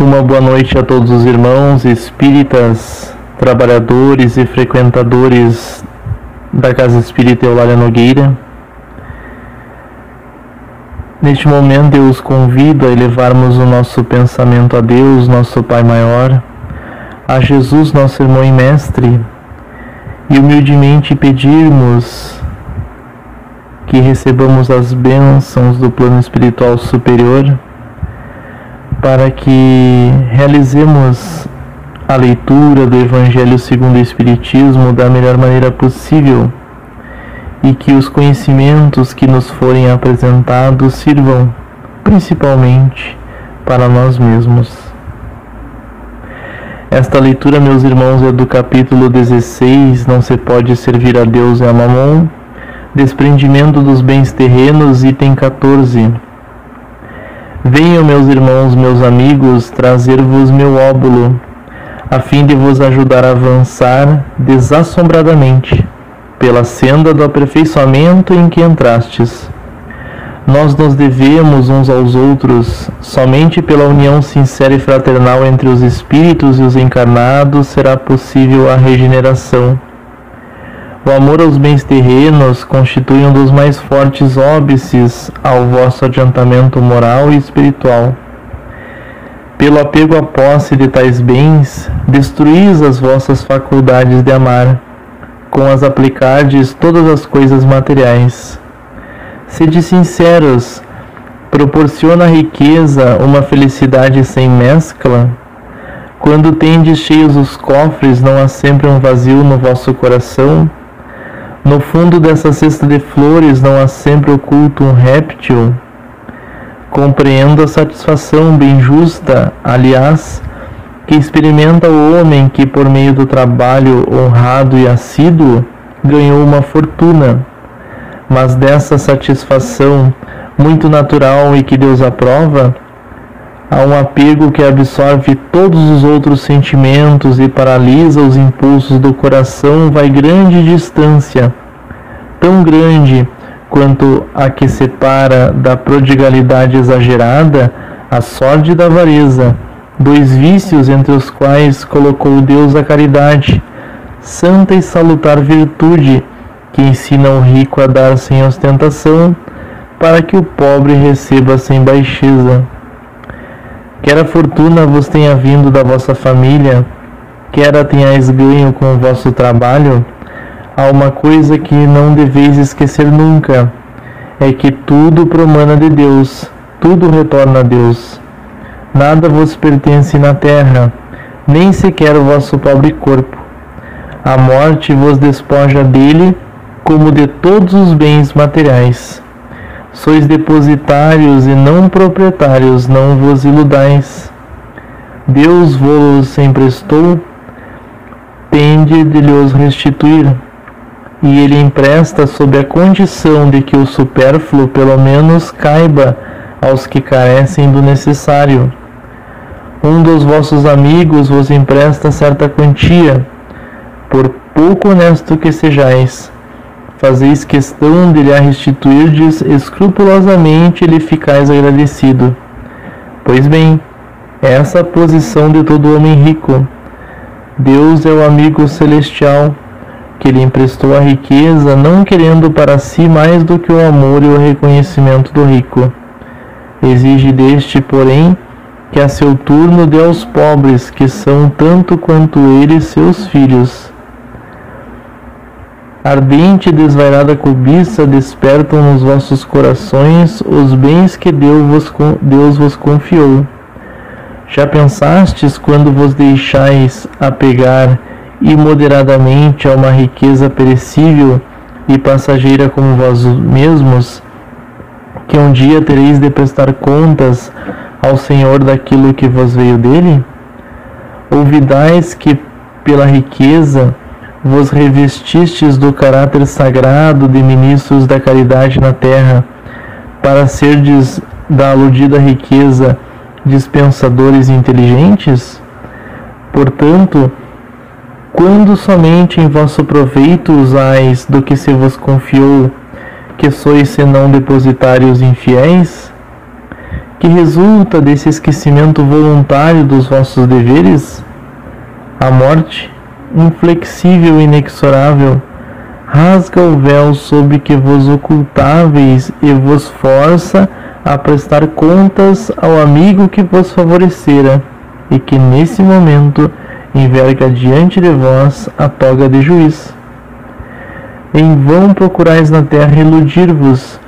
Uma boa noite a todos os irmãos espíritas, trabalhadores e frequentadores da Casa Espírita Eulália Nogueira. Neste momento eu os convido a elevarmos o nosso pensamento a Deus, nosso Pai maior, a Jesus, nosso irmão e mestre, e humildemente pedirmos que recebamos as bênçãos do plano espiritual superior para que realizemos a leitura do Evangelho segundo o Espiritismo da melhor maneira possível e que os conhecimentos que nos forem apresentados sirvam principalmente para nós mesmos. Esta leitura, meus irmãos, é do capítulo 16, Não se pode servir a Deus e a Mamon, Desprendimento dos bens terrenos, item 14. Venham, meus irmãos, meus amigos, trazer-vos meu óbolo, a fim de vos ajudar a avançar desassombradamente pela senda do aperfeiçoamento em que entrastes. Nós nos devemos uns aos outros, somente pela união sincera e fraternal entre os espíritos e os encarnados será possível a regeneração o amor aos bens terrenos constitui um dos mais fortes óbices ao vosso adiantamento moral e espiritual. Pelo apego à posse de tais bens, destruís as vossas faculdades de amar, com as aplicardes todas as coisas materiais. Sede sinceros, proporciona a riqueza uma felicidade sem mescla? Quando tendes cheios os cofres, não há sempre um vazio no vosso coração? No fundo dessa cesta de flores não há sempre oculto um réptil. Compreendo a satisfação bem justa, aliás, que experimenta o homem que, por meio do trabalho honrado e assíduo, ganhou uma fortuna. Mas dessa satisfação, muito natural e que Deus aprova, há um apego que absorve todos os outros sentimentos e paralisa os impulsos do coração, vai grande distância, tão grande quanto a que separa da prodigalidade exagerada a sorte da avareza, dois vícios entre os quais colocou Deus a caridade, santa e salutar virtude, que ensina o rico a dar sem ostentação, para que o pobre receba sem baixeza. Quer a fortuna vos tenha vindo da vossa família, quer a tenhais ganho com o vosso trabalho, há uma coisa que não deveis esquecer nunca: é que tudo promana de Deus, tudo retorna a Deus. Nada vos pertence na terra, nem sequer o vosso pobre corpo. A morte vos despoja dele, como de todos os bens materiais sois depositários e não proprietários, não vos iludais. Deus vos emprestou, tende de lhes restituir, e ele empresta sob a condição de que o supérfluo pelo menos caiba aos que carecem do necessário. Um dos vossos amigos vos empresta certa quantia, por pouco honesto que sejais fazeis questão de lhe restituirdes escrupulosamente e lhe ficais agradecido. Pois bem, essa a posição de todo homem rico. Deus é o amigo celestial que lhe emprestou a riqueza, não querendo para si mais do que o amor e o reconhecimento do rico. Exige deste, porém, que a seu turno dê aos pobres, que são tanto quanto ele seus filhos Ardente e desvairada cobiça despertam nos vossos corações os bens que Deus vos, Deus vos confiou. Já pensastes quando vos deixais apegar imoderadamente a uma riqueza perecível e passageira como vós mesmos, que um dia tereis de prestar contas ao Senhor daquilo que vos veio dele? Ouvidais que pela riqueza vos revestistes do caráter sagrado de ministros da caridade na terra, para serdes da aludida riqueza dispensadores inteligentes? Portanto, quando somente em vosso proveito usais do que se vos confiou, que sois senão depositários infiéis? que resulta desse esquecimento voluntário dos vossos deveres? A morte, inflexível e inexorável, rasga o véu sob que vos ocultáveis e vos força a prestar contas ao amigo que vos favorecera e que nesse momento enverga diante de vós a toga de juiz. Em vão procurais na terra iludir-vos,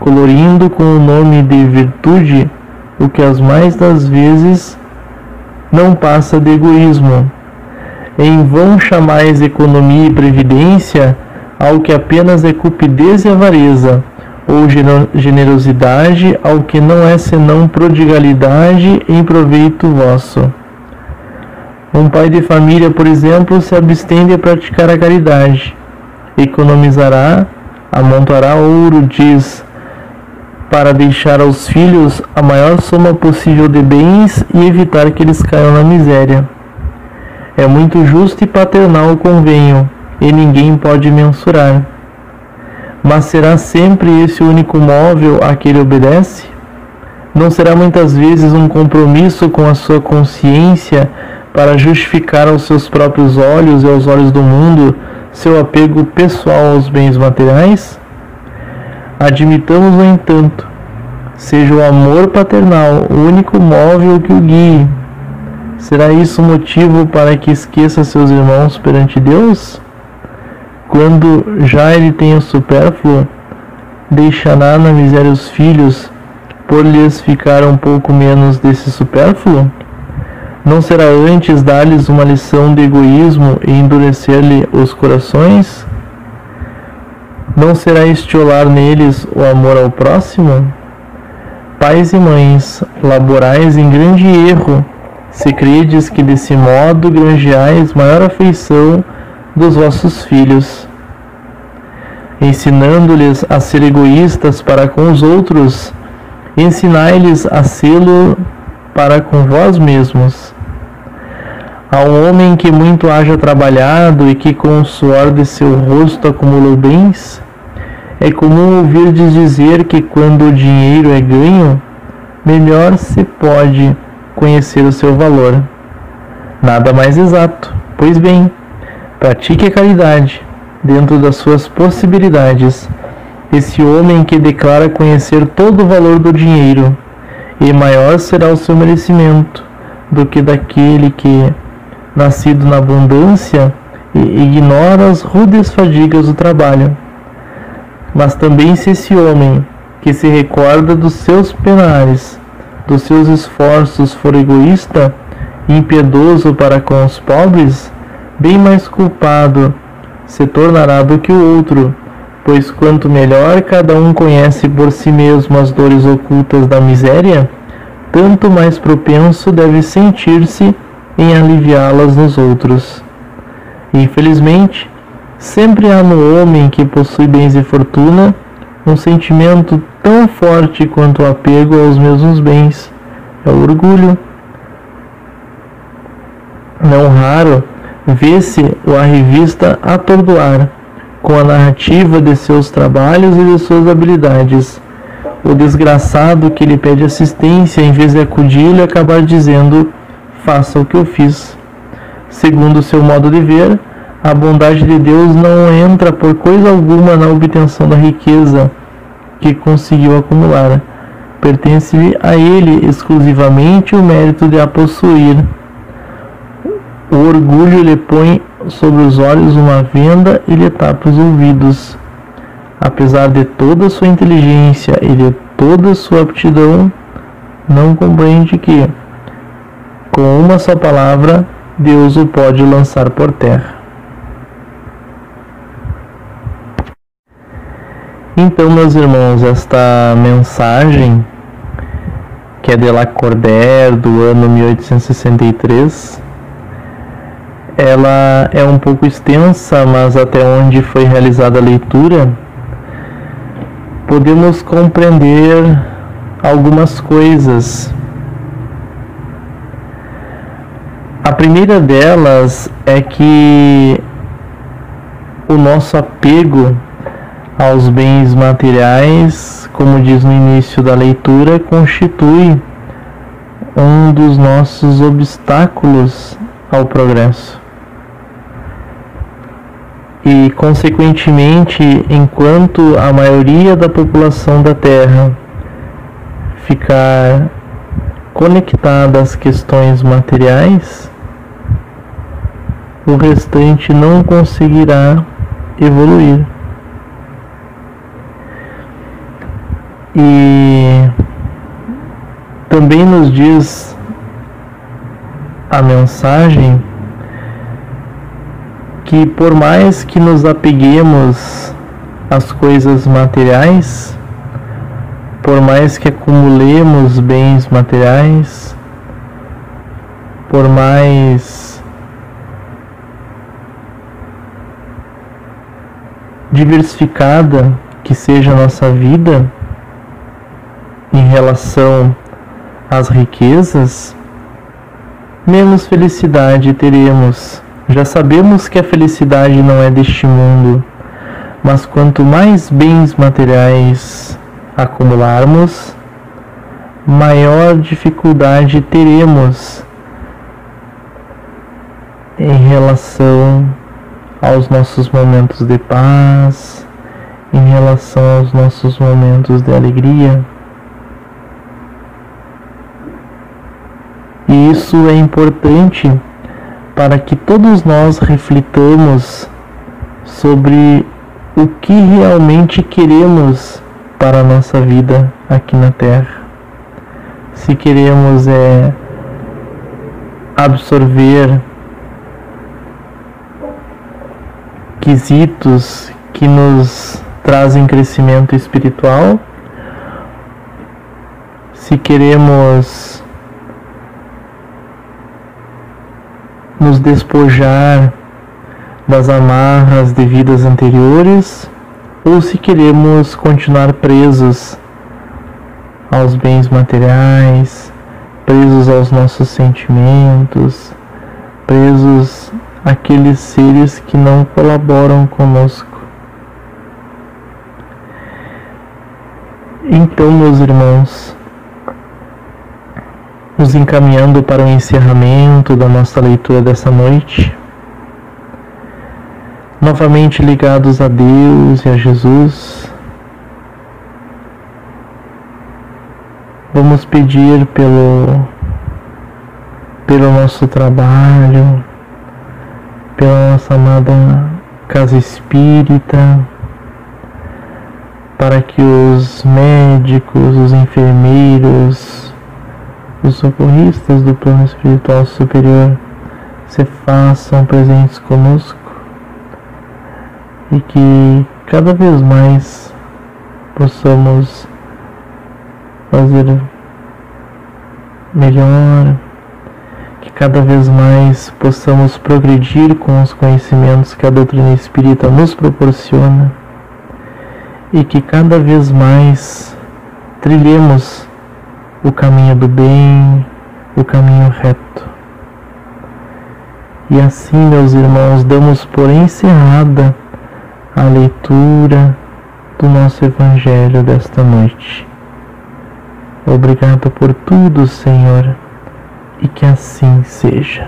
colorindo com o nome de virtude o que as mais das vezes não passa de egoísmo. Em vão chamais economia e previdência ao que apenas é cupidez e avareza, ou generosidade ao que não é senão prodigalidade em proveito vosso. Um pai de família, por exemplo, se abstém de praticar a caridade, economizará, amontoará ouro, diz, para deixar aos filhos a maior soma possível de bens e evitar que eles caiam na miséria. É muito justo e paternal o convênio, e ninguém pode mensurar. Mas será sempre esse único móvel a que ele obedece? Não será muitas vezes um compromisso com a sua consciência para justificar aos seus próprios olhos e aos olhos do mundo seu apego pessoal aos bens materiais? Admitamos, no entanto, seja o amor paternal o único móvel que o guie. Será isso motivo para que esqueça seus irmãos perante Deus? Quando já ele tem o supérfluo, deixará na miséria os filhos, por lhes ficar um pouco menos desse supérfluo? Não será antes dar-lhes uma lição de egoísmo e endurecer-lhe os corações? Não será estiolar neles o amor ao próximo? Pais e mães, laborais em grande erro, se credes que desse modo granjeais maior afeição dos vossos filhos, ensinando-lhes a ser egoístas para com os outros, ensinai-lhes a sê-lo para com vós mesmos. A um homem que muito haja trabalhado e que com o suor de seu rosto acumulou bens, é comum ouvir-lhes dizer que quando o dinheiro é ganho, melhor se pode conhecer o seu valor. Nada mais exato. Pois bem, Pratique a caridade dentro das suas possibilidades. Esse homem que declara conhecer todo o valor do dinheiro, e maior será o seu merecimento do que daquele que, nascido na abundância, ignora as rudes fadigas do trabalho. Mas também se esse homem, que se recorda dos seus penares, dos seus esforços, for egoísta impiedoso para com os pobres, bem mais culpado se tornará do que o outro, pois quanto melhor cada um conhece por si mesmo as dores ocultas da miséria, tanto mais propenso deve sentir-se em aliviá-las nos outros. Infelizmente, sempre há no homem que possui bens e fortuna um sentimento tão forte quanto o apego aos mesmos bens. É o orgulho. Não raro, vê-se o arrivista atordoar com a narrativa de seus trabalhos e de suas habilidades. O desgraçado que lhe pede assistência, em vez de acudir-lhe, acabar dizendo: Faça o que eu fiz. Segundo seu modo de ver, a bondade de Deus não entra por coisa alguma na obtenção da riqueza que conseguiu acumular. Pertence-lhe a ele exclusivamente o mérito de a possuir o orgulho lhe põe sobre os olhos uma venda e lhe tapa os ouvidos. Apesar de toda sua inteligência e de toda sua aptidão, não compreende que, com uma só palavra, Deus o pode lançar por terra. Então, meus irmãos, esta mensagem, que é de Lacordaire, do ano 1863, ela é um pouco extensa, mas até onde foi realizada a leitura, podemos compreender algumas coisas. A primeira delas é que o nosso apego aos bens materiais, como diz no início da leitura, constitui um dos nossos obstáculos ao progresso. E, consequentemente, enquanto a maioria da população da Terra ficar conectada às questões materiais, o restante não conseguirá evoluir. E também nos diz a mensagem que por mais que nos apeguemos às coisas materiais, por mais que acumulemos bens materiais, por mais diversificada que seja a nossa vida em relação às riquezas, menos felicidade teremos. Já sabemos que a felicidade não é deste mundo, mas quanto mais bens materiais acumularmos, maior dificuldade teremos em relação aos nossos momentos de paz, em relação aos nossos momentos de alegria. E isso é importante para que todos nós reflitamos sobre o que realmente queremos para a nossa vida aqui na Terra. Se queremos é absorver quesitos que nos trazem crescimento espiritual, se queremos nos despojar das amarras de vidas anteriores ou se queremos continuar presos aos bens materiais, presos aos nossos sentimentos, presos àqueles seres que não colaboram conosco. Então, meus irmãos, nos encaminhando para o encerramento da nossa leitura dessa noite, novamente ligados a Deus e a Jesus, vamos pedir pelo, pelo nosso trabalho, pela nossa amada casa espírita, para que os médicos, os enfermeiros, os socorristas do plano espiritual superior se façam presentes conosco e que cada vez mais possamos fazer melhor, que cada vez mais possamos progredir com os conhecimentos que a doutrina espírita nos proporciona e que cada vez mais trilhemos o caminho do bem, o caminho reto. E assim, meus irmãos, damos por encerrada a leitura do nosso Evangelho desta noite. Obrigado por tudo, Senhor, e que assim seja.